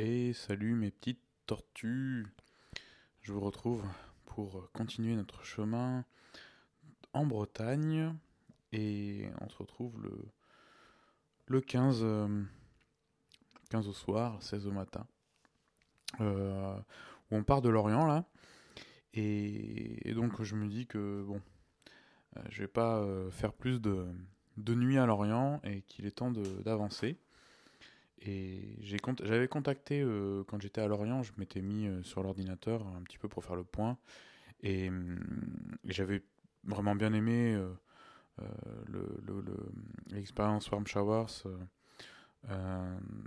Et salut mes petites tortues. Je vous retrouve pour continuer notre chemin en Bretagne. Et on se retrouve le, le 15, 15 euh, au soir, 16 au matin. Euh, où on part de Lorient là. Et, donc je me dis que bon, euh, je vais pas faire plus de, de nuit à Lorient et qu'il est temps d'avancer. Et j'avais contacté, euh, quand j'étais à Lorient, je m'étais mis euh, sur l'ordinateur un petit peu pour faire le point. Et, hum, j'avais vraiment bien aimé euh, l'expérience Warm Showers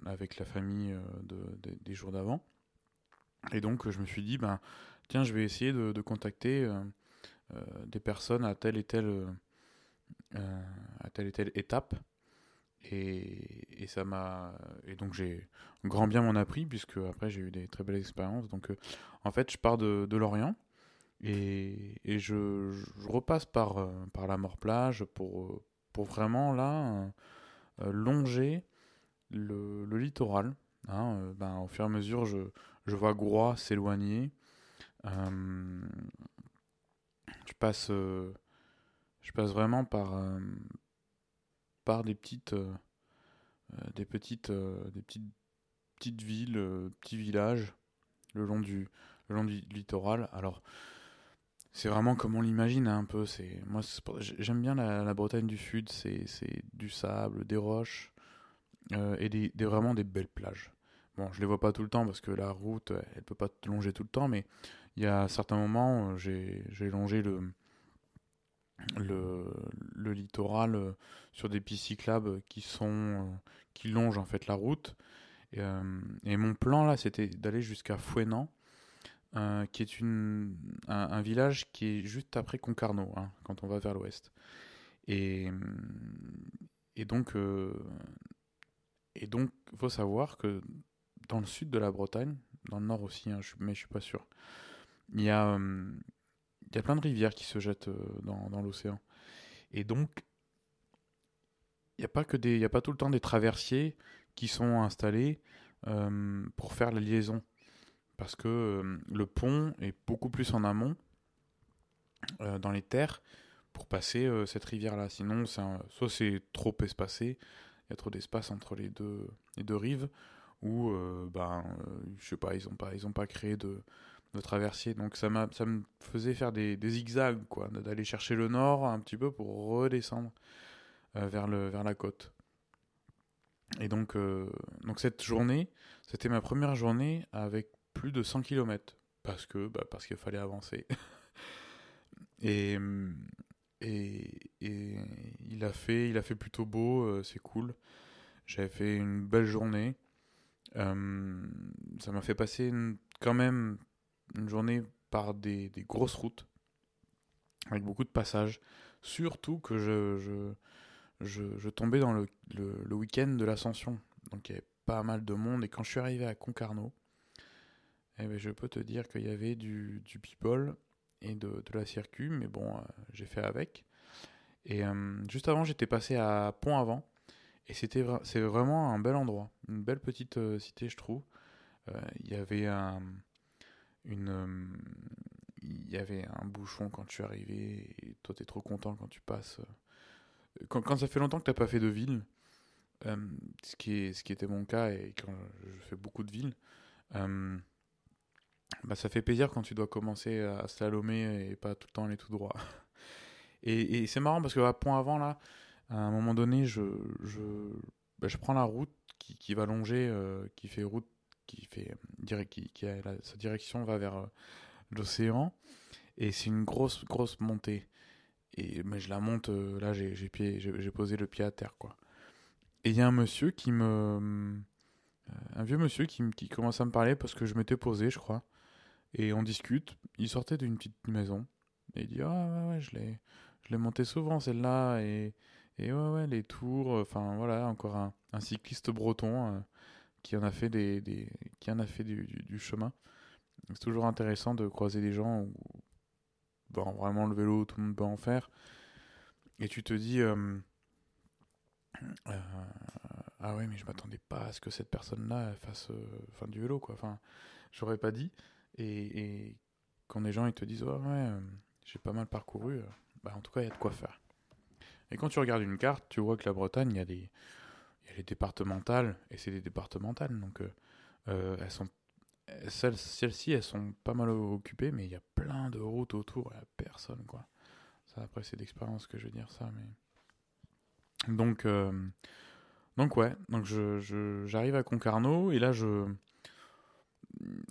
avec la famille des jours d'avant. Et donc je me suis dit, ben, tiens, je vais essayer de, contacter des personnes à telle, et telle étape et, ça m'a et donc j'ai grand bien m'en appris puisque après j'ai eu des très belles expériences. Donc euh, en fait je pars de, de Lorient et, et je, je, repasse par euh, par la Mort Plage pour pour vraiment là euh, longer le, le littoral. Hein, ben, au fur et à mesure je, je vois Groix s'éloigner. je passe je passe vraiment par par des petites, euh, euh, des petites, euh, des petites, petites villes, petits villages le long du, le long du littoral. Alors, c'est vraiment comme on l'imagine hein, un peu. C'est moi, j'aime bien la, Bretagne du Sud. C'est du sable, des roches et des, vraiment des belles plages. Bon, je les vois pas tout le temps parce que la route, elle peut pas longer tout le temps, mais il y a certains moments, j'ai longé le le, littoral euh, sur des pistes cyclables qui sont euh, qui longent en fait la route. Et, euh, mon plan là, c'était d'aller jusqu'à Fouenan, qui est une, un, village qui est juste après Concarneau, hein, quand on va vers l'ouest. Et, et donc, et donc, faut savoir que dans le sud de la Bretagne, dans le nord aussi, hein, je, mais je suis pas sûr, il y a il y a plein de rivières qui se jettent euh, dans, l'océan. Et donc, il n'y a pas a pas tout le temps des traversiers qui sont installés euh, pour faire la liaison, parce que euh, le pont est beaucoup plus en amont dans les terres pour passer cette rivière-là. Sinon, un, soit c'est trop espacé, il y a trop d'espace entre les deux, les deux rives, ou ben, je sais pas, ils ont pas, pas créé de de traversier. Donc ça, ça me faisait faire des, des zigzags, quoi, d'aller chercher le nord un petit peu pour redescendre euh, vers, le, vers la côte. Et donc, euh, donc cette journée, c'était ma première journée avec plus de 100 km. Parce que bah, parce qu'il fallait avancer. et, et, et il a fait il a fait plutôt beau, euh, c'est cool. J'avais fait une belle journée. Ça m'a fait passer quand même une journée par des, grosses routes, avec beaucoup de passages. Surtout que je, tombais dans le, week-end de l'ascension. Donc il y avait pas mal de monde. Et quand je suis arrivé à Concarneau, eh ben, je peux te dire qu'il y avait du, people et de, la circuit, mais bon, euh, j'ai fait avec. Et euh, juste avant, j'étais passé à Pont-Avant. Et c'était c'est vraiment un bel endroit, une belle petite euh, cité, je trouve. Il y avait un, euh, il y avait un bouchon quand tu arrivais et toi t'es trop content quand tu passes euh, quand, ça fait longtemps que t'as pas fait de ville euh, ce qui est ce qui était mon cas et quand je fais beaucoup de villes bah ça fait plaisir quand tu dois commencer à slalomer et pas tout le temps aller tout droit. Et, c'est marrant parce que à point avant là à un moment donné je je bah, je prends la route qui, qui va longer qui fait route qui fait direct, qui, qui a sa direction va vers euh, l'océan. Et c'est une grosse grosse montée. Et mais je la monte euh, là j'ai j'ai posé le pied à terre quoi. Et il y a un monsieur qui me euh, un vieux monsieur qui, qui commence à me parler parce que je m'étais posé je crois. Et on discute. Il sortait d'une petite maison. Et il dit ah ouais, ouais je l'ai je l'ai monté souvent celle-là et et ouais ouais les tours enfin voilà encore un, un cycliste breton euh, qui en a fait des, des qui en a fait du, chemin. C'est toujours intéressant de croiser des gens où bon, vraiment le vélo tout le monde peut en faire et tu te dis euh, euh, ah ouais, mais je m'attendais pas à ce que cette personne-là fasse enfin, du vélo, quoi. Enfin, j'aurais pas dit. Et, quand des gens ils te disent, ouais, ouais j'ai pas mal parcouru, bah, en tout cas, il y a de quoi faire. Et quand tu regardes une carte, tu vois que la Bretagne, il y a des, y a les départementales, et c'est des départementales, donc elles sont celles-ci, elles sont pas mal occupées, mais il y a plein de routes autour, il n'y a personne, quoi. Ça, après, c'est d'expérience que je veux dire ça, mais... Donc, euh, donc ouais, donc je, j'arrive à Concarneau, et là, je,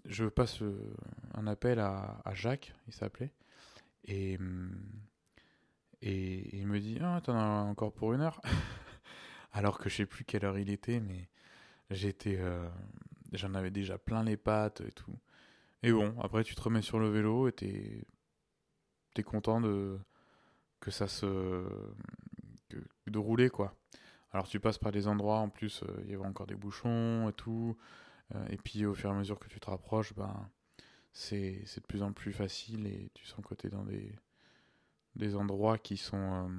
je passe euh, un appel à, à Jacques, il s'appelait, et, et il me dit « Ah, t'en as encore pour une heure ?» Alors que je sais plus quelle heure il était, mais j'étais... Euh, J'en avais déjà plein les pattes et tout. Et bon, après tu te remets sur le vélo et t'es es content de que ça se de rouler quoi. Alors tu passes par des endroits en plus euh, il y avait encore des bouchons et tout euh, et puis au fur et à mesure que tu te rapproches ben c'est de plus en plus facile et tu sens que tu es dans des des endroits qui sont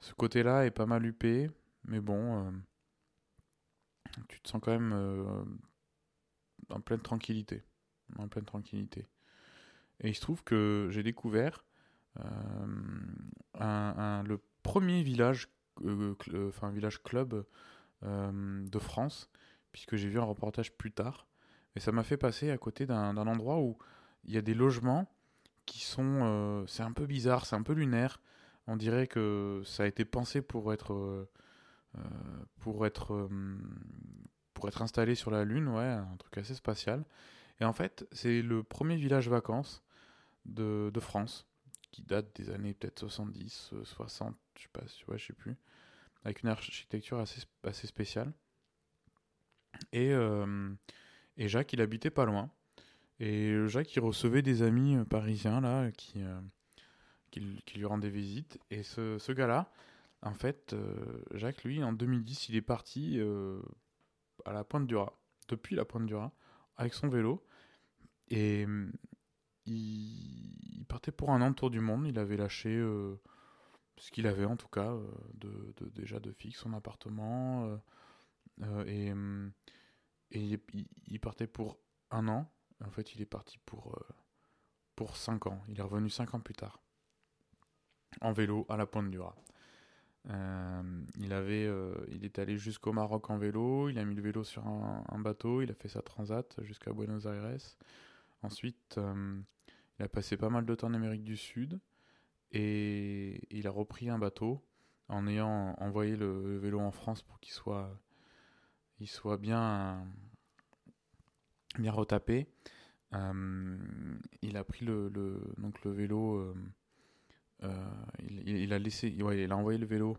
ce côté-là est pas mal huppé mais bon tu te sens quand même en pleine tranquillité. En pleine tranquillité. Et il se trouve que j'ai découvert euh, le premier village, euh, village club euh, de France, puisque j'ai vu un reportage plus tard. Et ça m'a fait passer à côté d'un endroit où il y a des logements qui sont. c'est un peu bizarre, c'est un peu lunaire. On dirait que ça a été pensé pour être. Pour être pour être installé sur la Lune, ouais, un truc assez spatial. Et en fait, c'est le premier village vacances de, de, France, qui date des années peut-être 70, 60, je sais pas, ouais, je sais plus, avec une architecture assez, assez spéciale. Et, euh, et Jacques, il habitait pas loin. Et Jacques, il recevait des amis euh, parisiens, là, qui, euh, qui, qui, lui rendaient visite. Et ce, ce gars-là, en fait, Jacques, lui, en 2010, il est parti à la pointe du Raz, depuis la pointe du Raz, avec son vélo. Et mm, il, partait pour un an tour du monde. Il avait lâché euh, ce qu'il avait en tout cas, euh, déjà de fixe, son appartement. Euh, et, il, partait pour un an. En fait, il est parti pour, pour cinq ans. Il est revenu cinq ans plus tard. En vélo à la pointe du Raz. Euh, il, avait, euh, il est allé jusqu'au Maroc en vélo, il a mis le vélo sur un, bateau, il a fait sa transat jusqu'à Buenos Aires. Ensuite, euh, il a passé pas mal de temps en Amérique du Sud et il a repris un bateau en ayant envoyé le, vélo en France pour qu'il soit, il soit bien, bien retapé. il a pris le, donc le vélo euh, il, a laissé, il a envoyé le vélo.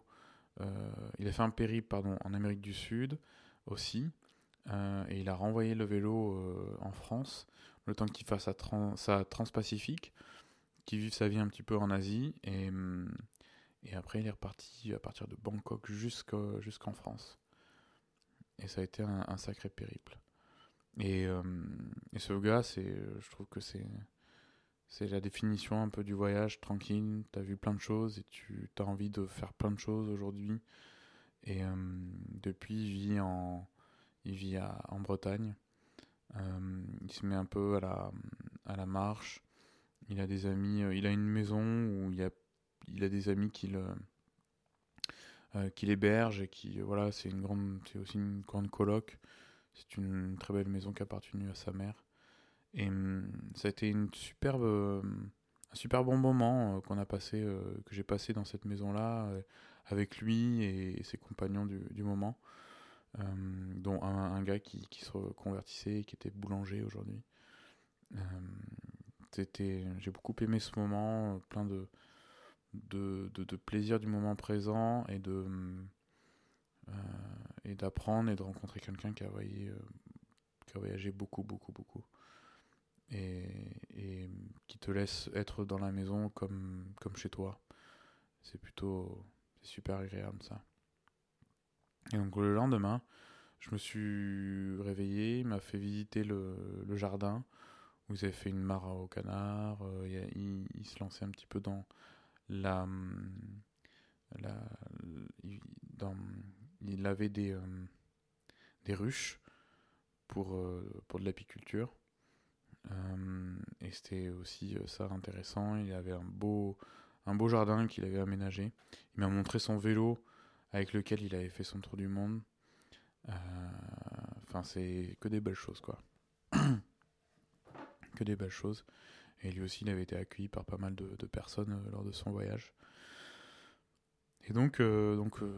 Euh, il a fait un périple en Amérique du Sud aussi. Euh, et il a renvoyé le vélo en France, le temps qu'il fasse sa, trans, sa transpacifique, qu'il vive sa vie un petit peu en Asie. Et, et après, il est reparti à partir de Bangkok jusqu'en France. Et ça a été un, sacré périple. Et, et ce gars, je trouve que c'est c'est la définition un peu du voyage tranquille. Tu as vu plein de choses et tu as envie de faire plein de choses aujourd'hui. Et euh, depuis, il vit en, il vit en Bretagne. Euh, il se met un peu à la, à la marche. Il a des amis, euh, il a une maison où il, a, a des amis qui l'hébergent et qui, voilà, c'est une grande, c'est aussi une grande coloc. C'est une très belle maison qui appartenu à sa mère. Et hum, ça a été une superbe, euh, un super bon moment euh, qu'on a passé, euh, que j'ai passé dans cette maison-là avec lui et, ses compagnons du, moment, dont un, gars qui, qui, se reconvertissait et qui était boulanger aujourd'hui. c'était, j'ai beaucoup aimé ce moment, plein de, de, de, plaisir du moment présent et de et d'apprendre et de rencontrer quelqu'un qui a qui a voyagé beaucoup, beaucoup, beaucoup et, qui te laisse être dans la maison comme, comme chez toi. C'est plutôt super agréable ça. Et donc le lendemain, je me suis réveillé, il m'a fait visiter le, le, jardin où ils avaient fait une mare au canard, euh, il, se lançait un petit peu dans la, la dans, il avait des euh, des ruches pour, pour de l'apiculture. Et c'était aussi ça intéressant. Il avait un beau, un beau jardin qu'il avait aménagé. Il m'a montré son vélo avec lequel il avait fait son tour du monde. Enfin, c'est que des belles choses, quoi. que des belles choses. Et lui aussi, il avait été accueilli par pas mal de, personnes lors de son voyage. Et donc, euh, donc euh,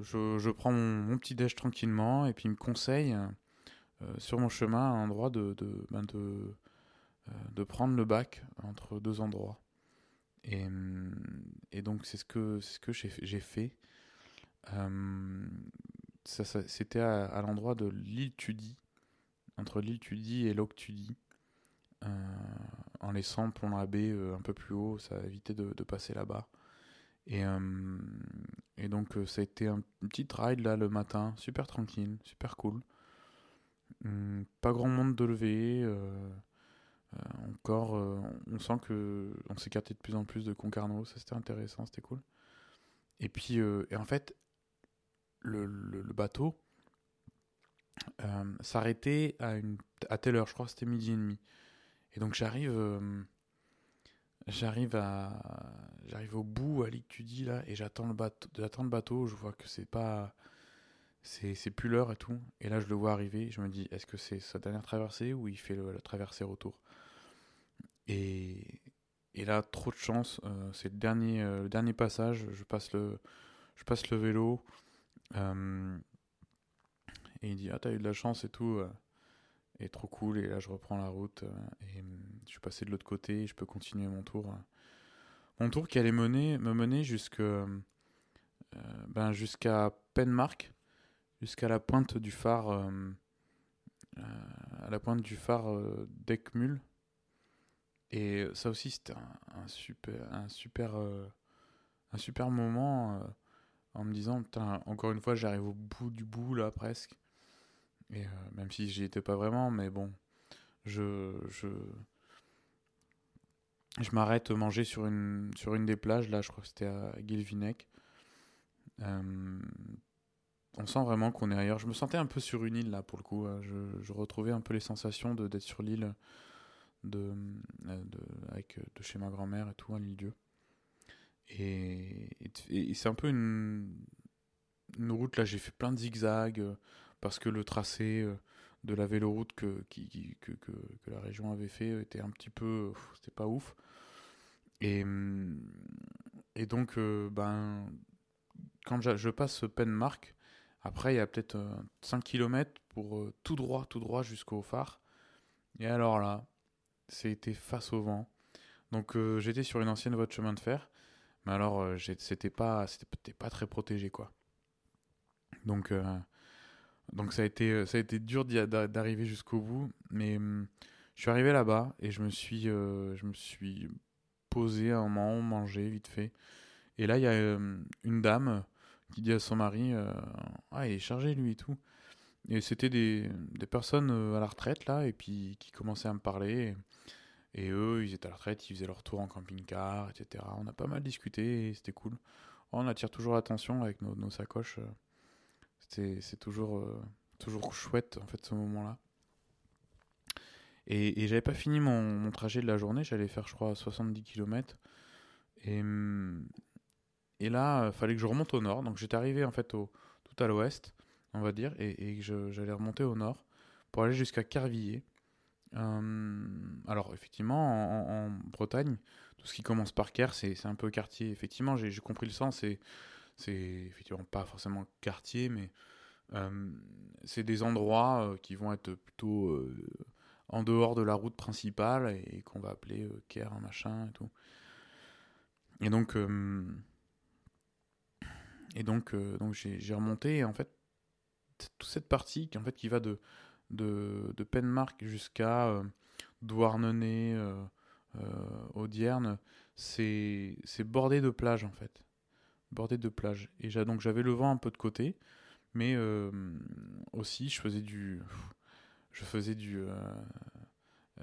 je, prends mon, petit déj tranquillement et puis il me conseille euh, sur mon chemin un endroit de, de, ben de, de, prendre le bac entre deux endroits. Et, et donc c'est ce que, que j'ai fait. ça, C'était à, l'endroit de l'île Tudy, entre l'île Tudy et l'Oc Tudy. en laissant Plomb la baie un peu plus haut, ça a évité de, de passer là-bas. Et, euh, et donc euh, ça a été un petit ride là le matin, super tranquille, super cool. Hum, pas grand monde de lever. Euh, encore, on sent que on s'écartait de plus en plus de Concarneau, ça c'était intéressant, c'était cool. Et puis, et en fait, le, bateau s'arrêtait à, telle heure, je crois que c'était midi et demi. Et donc j'arrive J'arrive à j'arrive au bout à dis là et j'attends le bateau j'attends le bateau, je vois que c'est pas c'est plus l'heure et tout et là je le vois arriver, je me dis est-ce que c'est sa dernière traversée ou il fait la traversée retour? Et là trop de chance, euh, c'est le dernier euh, le dernier passage, je passe le vélo euh, et il dit ah t'as eu de la chance et tout et trop cool. Et là, je reprends la route et hum, je suis passé de l'autre côté. Je peux continuer mon tour. Mon tour qui allait me mener ben, jusqu'à Penmark, jusqu'à la pointe du phare, à la pointe du phare d'Ekmul. Et ça aussi, c'était un, super, un super, un super moment en me disant, encore une fois, j'arrive au bout du bout là presque. Et euh, même si j'y étais pas vraiment, mais bon, je, je, je m'arrête manger sur une, sur une des plages, là je crois que c'était à Guilvinec. Euh, on sent vraiment qu'on est ailleurs. Je me sentais un peu sur une île là pour le coup. Hein. Je, je retrouvais un peu les sensations d'être sur l'île de, de, avec, de chez ma grand-mère et tout, à l'île Dieu. Et, c'est un peu une, une route là, j'ai fait plein de zigzags parce que le tracé euh, de la véloroute que, que, que, la région avait fait était un petit peu. C'était pas ouf. Et, hum, et donc, euh, ben, quand je passe Penmark, après, il y a peut-être 5 euh, km pour tout droit, tout droit jusqu'au phare. Et alors là, c'était face au vent. Donc, j'étais sur une ancienne voie de chemin de fer. Mais alors, c'était pas, c'était pas très protégé, quoi. Donc, donc ça a été, euh, ça a été dur d'arriver jusqu'au bout, mais hum, je suis arrivé là-bas et je me suis, euh, je me suis posé un moment, mangé vite fait. Et là, il y a une dame qui dit à son mari euh, Ah, il est chargé lui et tout. Et c'était des, des, personnes à la retraite là, et puis qui commençaient à me parler. Et, eux, ils étaient à la retraite, ils faisaient leur tour en camping-car, etc. On a pas mal discuté c'était cool. On attire toujours l'attention avec nos, sacoches c'est toujours, euh, toujours chouette en fait ce moment-là. Et, j'avais pas fini mon, trajet de la journée, j'allais faire je crois 70 km. Et, mm, et là, il fallait que je remonte au nord. Donc j'étais arrivé en fait au, tout à l'ouest, on va dire, et, j'allais remonter au nord pour aller jusqu'à Carvilliers. Euh, alors effectivement, en, Bretagne, tout ce qui commence par Ker, c'est un peu quartier. Effectivement, j'ai compris le sens. C'est effectivement pas forcément quartier, mais euh, c'est des endroits euh, qui vont être plutôt en dehors de la route principale et, qu'on va appeler Caire, machin et tout. Et donc, et donc, donc j'ai remonté en fait toute cette partie qui en fait qui va de de, Penmark jusqu'à Douarnenez, euh, Audierne, c'est bordé de plages en fait bordé de plages. Et donc j'avais le vent un peu de côté, mais euh, aussi je faisais du, je faisais du, euh,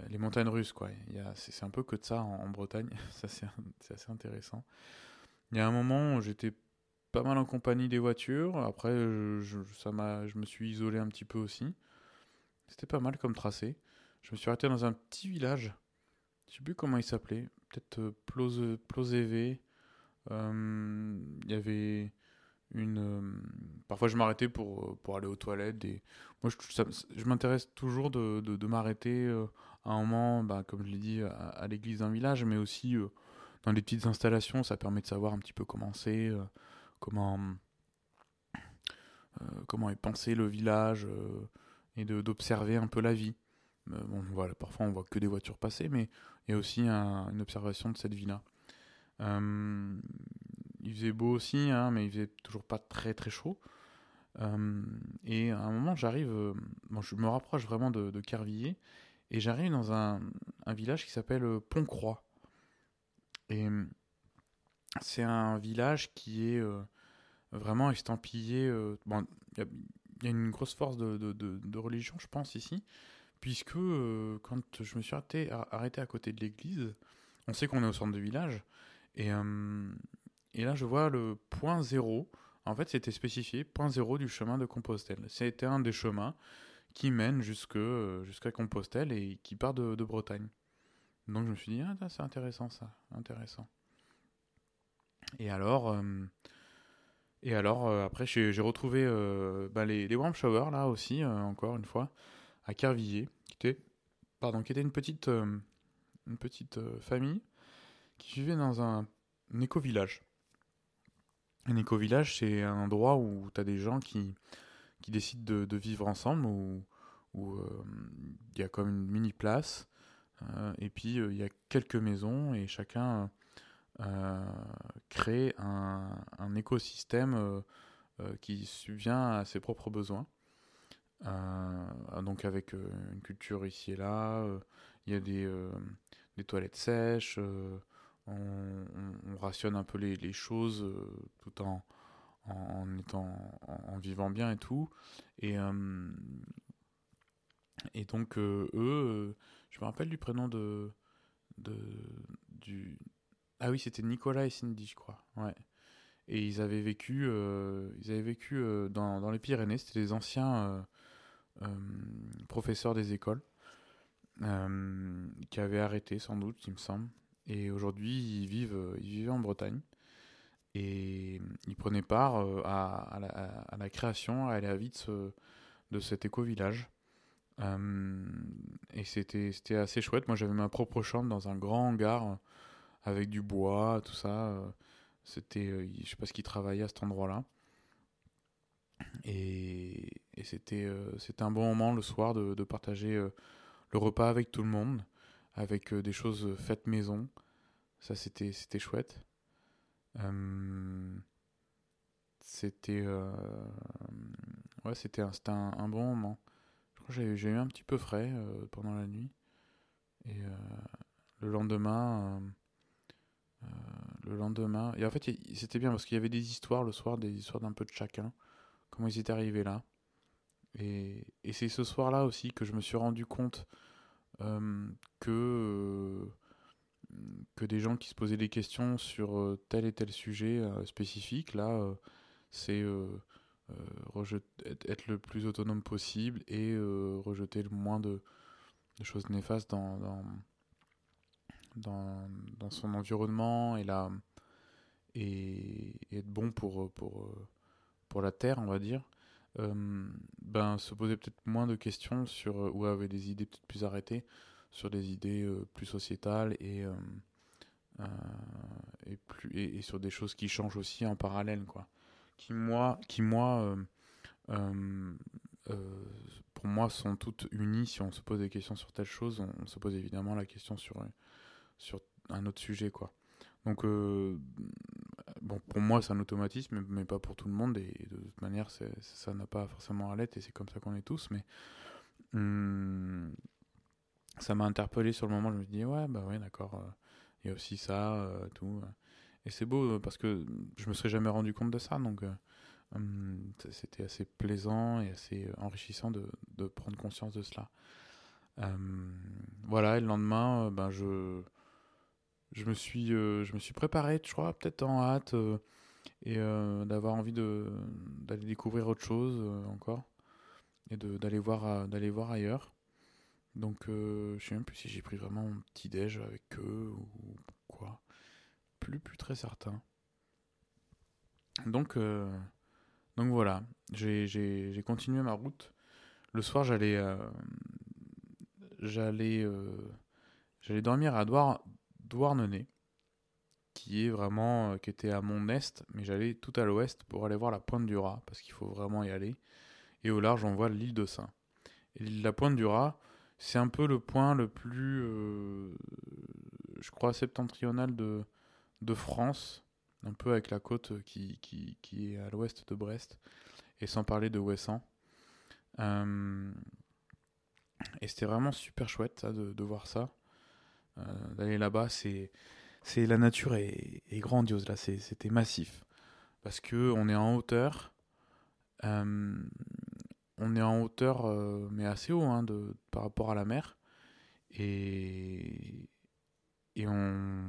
les montagnes russes quoi. c'est un peu que de ça en, Bretagne, ça c'est assez intéressant. Il y a un moment où j'étais pas mal en compagnie des voitures. Après, je, ça m'a, je me suis isolé un petit peu aussi. C'était pas mal comme tracé. Je me suis arrêté dans un petit village. Je sais plus comment il s'appelait. Peut-être euh, Plose, Ploseve. Euh, il y avait une. Euh, parfois, je m'arrêtais pour, pour aller aux toilettes. Et... Moi, je, m'intéresse toujours de, de, m'arrêter à un moment, bah, comme je l'ai dit, à, l'église d'un village, mais aussi dans des petites installations. Ça permet de savoir un petit peu comment c'est, comment, comment est pensé le village et d'observer un peu la vie. bon, voilà, parfois on voit que des voitures passer, mais il y a aussi une observation de cette vie-là. Euh, il faisait beau aussi, hein, mais il faisait toujours pas très très chaud. Euh, et à un moment, j'arrive, euh, bon, je me rapproche vraiment de, de Carvilliers, et j'arrive dans un, un, village qui s'appelle Pont-Croix. Et c'est un village qui est vraiment estampillé. bon, il y, a une grosse force de, de, de, religion, je pense, ici, puisque quand je me suis arrêté, à côté de l'église, on sait qu'on est au centre du village, et, euh, et là, je vois le point zéro. En fait, c'était spécifié point zéro du chemin de Compostelle. C'était un des chemins qui mène jusque, euh, jusqu'à Compostelle et qui part de, Bretagne. Donc je me suis dit, ah, c'est intéressant ça, intéressant. Et alors, euh, et alors après, j'ai retrouvé bah, les, les Warm Shower là aussi, encore une fois, à Carvilliers, qui était, pardon, qui était une petite, une petite famille qui vivait dans un, éco-village. Un éco-village, c'est un endroit où tu as des gens qui, qui décident de, vivre ensemble, où euh, il y a comme une mini-place, euh, et puis euh, il y a quelques maisons, et chacun crée un, un écosystème qui subvient à ses propres besoins. donc avec une culture ici et là, il y a des, des toilettes sèches, on, rationne un peu les, choses euh, tout en, en, étant, en, vivant bien et tout. Et, euh, et donc, euh, eux, je me rappelle du prénom de. de du... Ah oui, c'était Nicolas et Cindy, je crois. Ouais. Et ils avaient vécu, ils avaient vécu dans, dans, les Pyrénées. C'était des anciens professeurs des écoles qui avaient arrêté, sans doute, il me semble. Et aujourd'hui, ils vivent, ils en Bretagne. Et ils prenaient part euh, à, la, création, à la vie de, ce, de cet éco-village. Euh, et c'était assez chouette. Moi, j'avais ma propre chambre dans un grand hangar avec du bois, tout ça. C'était, je sais pas ce qu'ils travaillaient à cet endroit-là. Et, et c'était c'était un bon moment le soir de, de partager le repas avec tout le monde avec euh, des choses faites maison. Ça, c'était, c'était chouette. Euh, c'était euh, ouais, c'était un, un, un, bon moment. Je crois que j'ai, eu un petit peu frais pendant la nuit. Et le lendemain, le lendemain, et en fait, c'était bien parce qu'il y avait des histoires le soir, des histoires d'un peu de chacun, comment ils étaient arrivés là. Et, c'est ce soir-là aussi que je me suis rendu compte euh, que, euh, que des gens qui se posaient des questions sur euh, tel et tel sujet spécifique. Là, c'est être le plus autonome possible et rejeter le moins de, choses néfastes dans, dans, son environnement et, la, et, être bon pour, pour, pour la Terre, on va dire. Euh, ben, se poser peut-être moins de questions sur, euh, ou avait des idées peut-être plus arrêtées sur des idées euh, plus sociétales et, et, plus, et, sur des choses qui changent aussi en parallèle. Quoi. Qui, moi, qui, moi pour moi, sont toutes unies. Si on se pose des questions sur telle chose, on, se pose évidemment la question sur, sur un autre sujet. Quoi. Donc, bon, pour moi, c'est un automatisme, mais pas pour tout le monde. Et de toute manière, ça n'a pas forcément à l'être, et c'est comme ça qu'on est tous. Mais hum, ça m'a interpellé sur le moment. Je me dis, ouais, bah ouais, d'accord. Euh, il y a aussi ça, euh, tout. Et c'est beau parce que je me serais jamais rendu compte de ça. Donc, euh, hum, c'était assez plaisant et assez enrichissant de, de prendre conscience de cela. Voilà, et le lendemain, ben, je je me suis, euh, je me suis préparé, je crois, peut-être en hâte, euh, et d'avoir envie d'aller découvrir autre chose encore et d'aller voir d'aller voir ailleurs. Donc je sais même plus si j'ai pris vraiment mon petit déj avec eux ou quoi. Plus plus très certain. Donc donc voilà, j'ai continué ma route. Le soir, j'allais j'allais j'allais dormir à Douarnenez, qui est vraiment qui était à mon est, mais j'allais tout à l'ouest pour aller voir la pointe du Raz parce qu'il faut vraiment y aller. Et au large, on voit l'île de Saint. La pointe du Raz, c'est un peu le point le plus, je crois, septentrional de, de France un peu avec la côte qui, qui, qui est à l'ouest de Brest, et sans parler de Ouessant. Euh, et c'était vraiment super chouette de voir ça. Euh, d'aller là-bas, c'est, c'est la nature est, grandiose là, c'était massif. Parce que on est en hauteur, euh, on est en hauteur, mais assez haut hein, de, par rapport à la mer. Et, et on,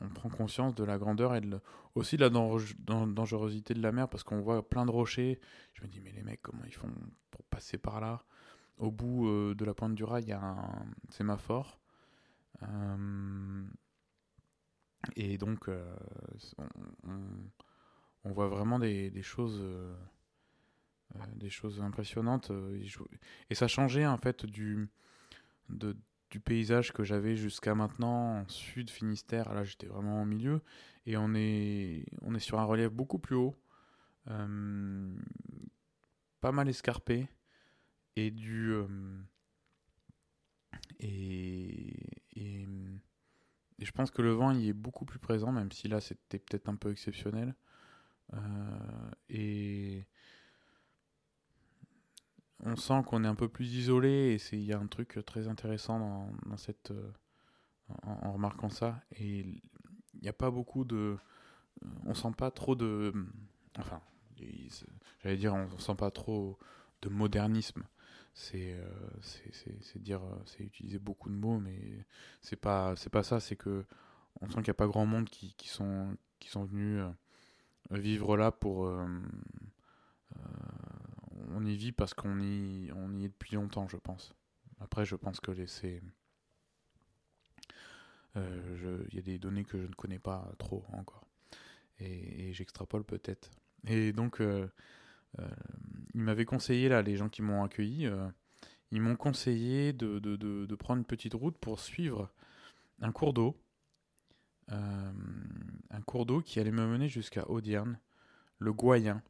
on, prend conscience de la grandeur et de, aussi de la dangerosité de la mer parce qu'on voit plein de rochers. Je me dis, mais les mecs, comment ils font pour passer par là? Au bout euh, de la pointe du rail, il y a un sémaphore. Euh, et donc, euh, on, voit vraiment des, choses. des choses impressionnantes et ça changeait en fait du paysage que j'avais jusqu'à maintenant en sud Finistère. Là, j'étais vraiment au milieu. Et on est, on est sur un relief beaucoup plus haut. Euh, pas mal escarpé. Et du. Euh, et, je pense que le vent y est beaucoup plus présent, même si là c'était peut-être un peu exceptionnel. Euh, et on sent qu'on est un peu plus isolé et il y a un truc très intéressant dans, cette euh, en, remarquant ça et il n'y a pas beaucoup de on sent pas trop de enfin j'allais dire on sent pas trop de modernisme c'est euh, c'est dire c'est utiliser beaucoup de mots mais c'est pas c'est pas ça c'est que on sent qu'il n'y a pas grand monde qui, qui sont qui sont venus euh, vivre là pour on y vit parce qu'on y, on y est depuis longtemps, je pense. Après, je pense que c'est. Euh, il y a des données que je ne connais pas trop encore. Et, j'extrapole peut-être. Et donc, euh, euh, ils m'avaient conseillé, là, les gens qui m'ont accueilli, ils m'ont conseillé de, prendre une petite route pour suivre un cours d'eau. un cours d'eau qui allait me mener jusqu'à Audierne, le Goyen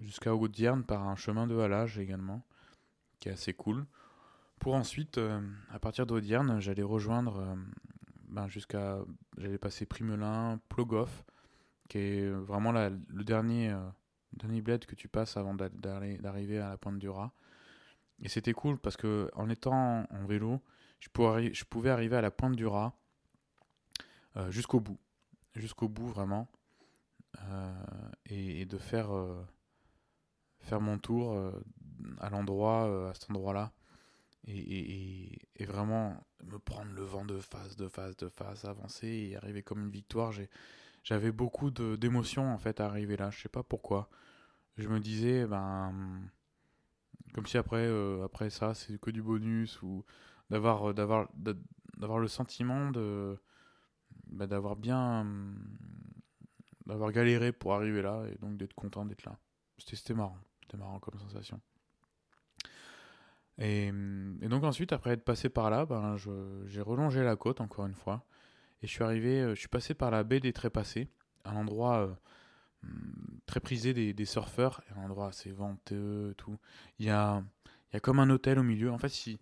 jusqu'à Audierne par un chemin de halage également, qui est assez cool. Pour ensuite, euh, à partir d'Audierne, j'allais rejoindre euh, ben jusqu'à. J'allais passer Primelin, Plogoff, qui est vraiment le dernier, euh, dernier bled que tu passes avant d'arriver à la pointe du Raz. Et c'était cool parce que en étant en vélo, je pouvais, arriver à la pointe du Raz jusqu'au bout. Jusqu'au bout, vraiment. et, de faire faire mon tour euh, à l'endroit, euh, à cet endroit-là. Et, et, vraiment me prendre le vent de face, de face, de face, avancer et arriver comme une victoire. J'avais beaucoup d'émotions en fait à arriver là. Je sais pas pourquoi. Je me disais, ben, comme si après, euh, après ça, c'est que du bonus ou d'avoir, d'avoir, d'avoir le sentiment de, ben, d'avoir bien, d'avoir galéré pour arriver là et donc d'être content d'être là. C'était marrant. C'était marrant comme sensation. Et, donc ensuite, après être passé par là, ben, j'ai relongé la côte encore une fois. Et je suis arrivé, euh, je suis passé par la baie des Trépassés, un endroit euh, hmm, très prisé des, des surfeurs, un endroit assez venteux et tout. Il y a, y a comme un hôtel au milieu. En fait, si,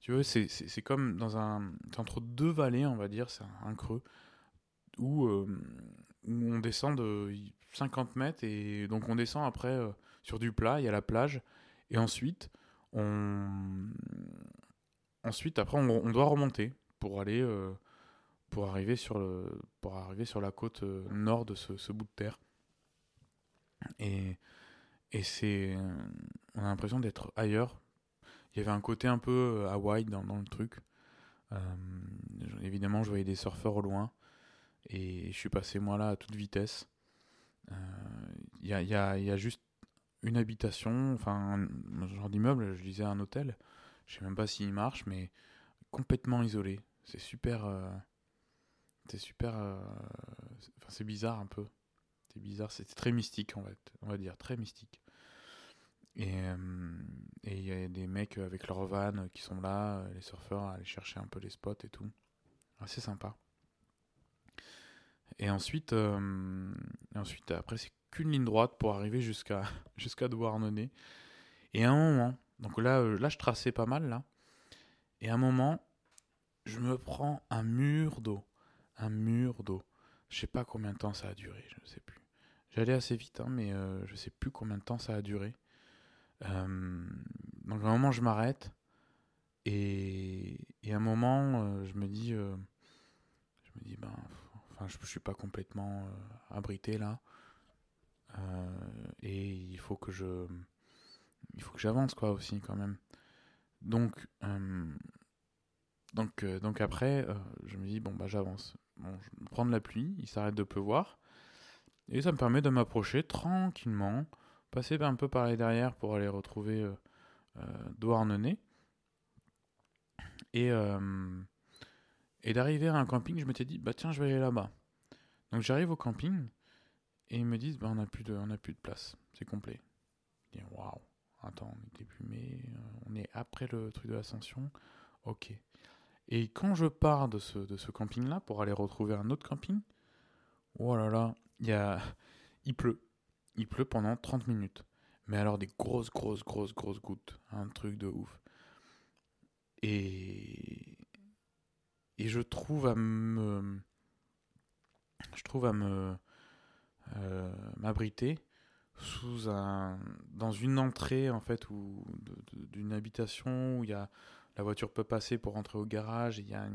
tu veux, c'est comme dans un. entre deux vallées, on va dire, c'est un, creux, où, euh, où on descend de 50 mètres, et donc on descend après sur du plat, il y a la plage. Et ensuite, on... ensuite après, on, doit remonter pour aller, pour arriver sur le, pour arriver sur la côte euh, nord de ce, bout de terre. Et, et c'est, on a l'impression d'être ailleurs. Il y avait un côté un peu euh, Hawaï dans, dans le truc. évidemment, je voyais des surfeurs au loin. Et je suis passé moi là à toute vitesse. Il y, a, y, y, a, juste une habitation, enfin un genre d'immeuble, je disais un hôtel. Je sais même pas s'il marche, mais complètement isolé. C'est super. C'est super. Enfin, c'est bizarre un peu. C'est bizarre, c'est très mystique en fait, on va dire, très mystique. Et il y a des mecs avec leur van qui sont là, les surfeurs, à aller chercher un peu les spots et tout. Assez sympa. Et ensuite, ensuite après, c'est qu'une ligne droite pour arriver jusqu'à jusqu'à Douarnenez. Et à un moment, donc là, euh, là, je traçais pas mal, là. Et à un moment, je me prends un mur d'eau. Un mur d'eau. Je sais pas combien de temps ça a duré, je ne sais plus. J'allais assez vite, hein, mais euh, je sais plus combien de temps ça a duré. Euh, donc à un moment, je m'arrête. Et, et, à un moment, je me dis, je me dis, ben, enfin, je suis pas complètement abrité là. et il faut que je, il faut que j'avance quoi aussi quand même. Donc, donc, donc après, je me dis, bon, bah j'avance. De la pluie, il s'arrête de pleuvoir. Et ça me permet de m'approcher tranquillement, passer un peu par les derrière pour aller retrouver euh, euh. Et, et d'arriver à un camping, je m'étais dit, bah tiens, je vais aller là-bas. Donc j'arrive au camping et ils me disent, bah on n'a plus, de, on a plus de place, c'est complet. Je dis, waouh, attends, on était plus mais on est après le truc de l'ascension. Ok. Et quand je pars de ce, camping-là pour aller retrouver un autre camping, oh là là, il, y a... il pleut. Il pleut pendant 30 minutes. Mais alors des grosses, grosses, grosses, grosses gouttes. Un truc de ouf. Et, et je trouve à me. Je trouve à me. Euh, m'abriter sous un. dans une entrée, en fait, d'une habitation où il y a. La voiture peut passer pour rentrer au garage. Il y a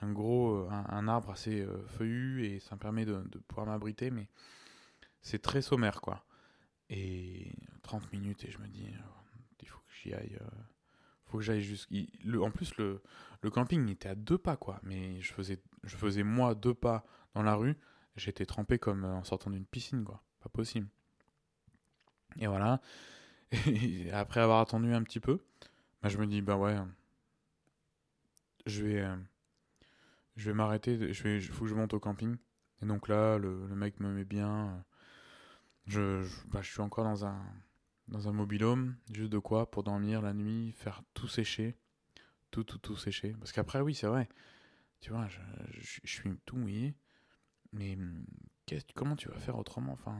un, gros. Un, arbre assez euh, feuillu et ça me permet de, pouvoir m'abriter, mais c'est très sommaire, quoi. Et 30 minutes, et je me dis, il faut que j'y aille faut que j'aille jusqu'à. En plus, le, camping était à deux pas, quoi. Mais je faisais, je faisais moi deux pas dans la rue. J'étais trempé comme en sortant d'une piscine, quoi. Pas possible. Et voilà. Après avoir attendu un petit peu, bah, je me dis, bah ouais, je vais, euh, vais m'arrêter. Je vais, faut que je monte au camping. Et donc là, le, le mec me met bien. Je, je, bah, je suis encore dans un dans un mobilhome, juste de quoi pour dormir la nuit, faire tout sécher, tout, tout, tout sécher. Parce qu'après, oui, c'est vrai, tu vois, je, je, suis tout mouillé, mais hum, comment tu vas faire autrement? Enfin,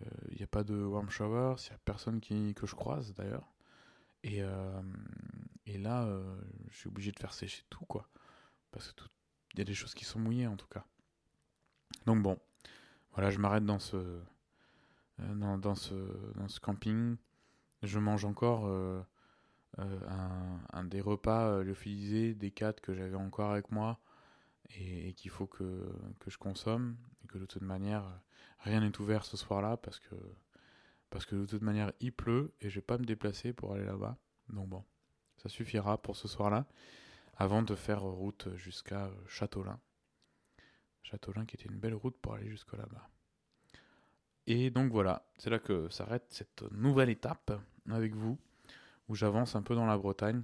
il euh, n'y euh, a pas de warm shower, il n'y a personne qui, que je croise d'ailleurs. Et, euh, et là, euh, je suis obligé de faire sécher tout, quoi. Parce que il y a des choses qui sont mouillées en tout cas. Donc bon, voilà, je m'arrête dans ce euh, dans, ce, camping. Je mange encore un, des repas lyophilisés des quatre que j'avais encore avec moi et, et qu'il faut que, que je consomme et que de toute manière rien n'est ouvert ce soir-là parce que parce que de toute manière il pleut et je vais pas me déplacer pour aller là-bas. Donc bon, ça suffira pour ce soir-là avant de faire route jusqu'à Châteaulin. Châteaulin qui était une belle route pour aller jusque là-bas. Et donc voilà, c'est là que s'arrête cette nouvelle étape avec vous, où j'avance un peu dans la Bretagne.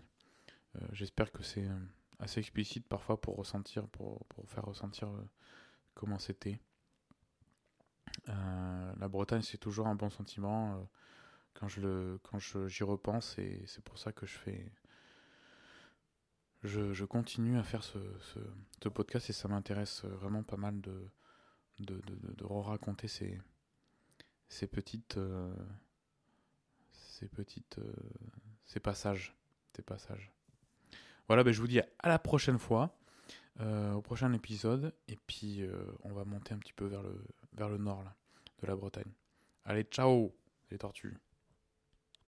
Euh, J'espère que c'est euh, assez explicite parfois pour ressentir, pour, faire ressentir euh, comment c'était. Euh, la Bretagne, c'est toujours un bon sentiment. Euh, quand je le, quand j'y repense, et c'est pour ça que je fais, je, continue à faire ce, podcast et ça m'intéresse vraiment pas mal de, raconter ces ces petites euh, ces petites euh, ces passages ces passages. Voilà ben je vous dis à la prochaine fois euh, au prochain épisode et puis euh, on va monter un petit peu vers le vers le nord là, de la Bretagne. Allez ciao les tortues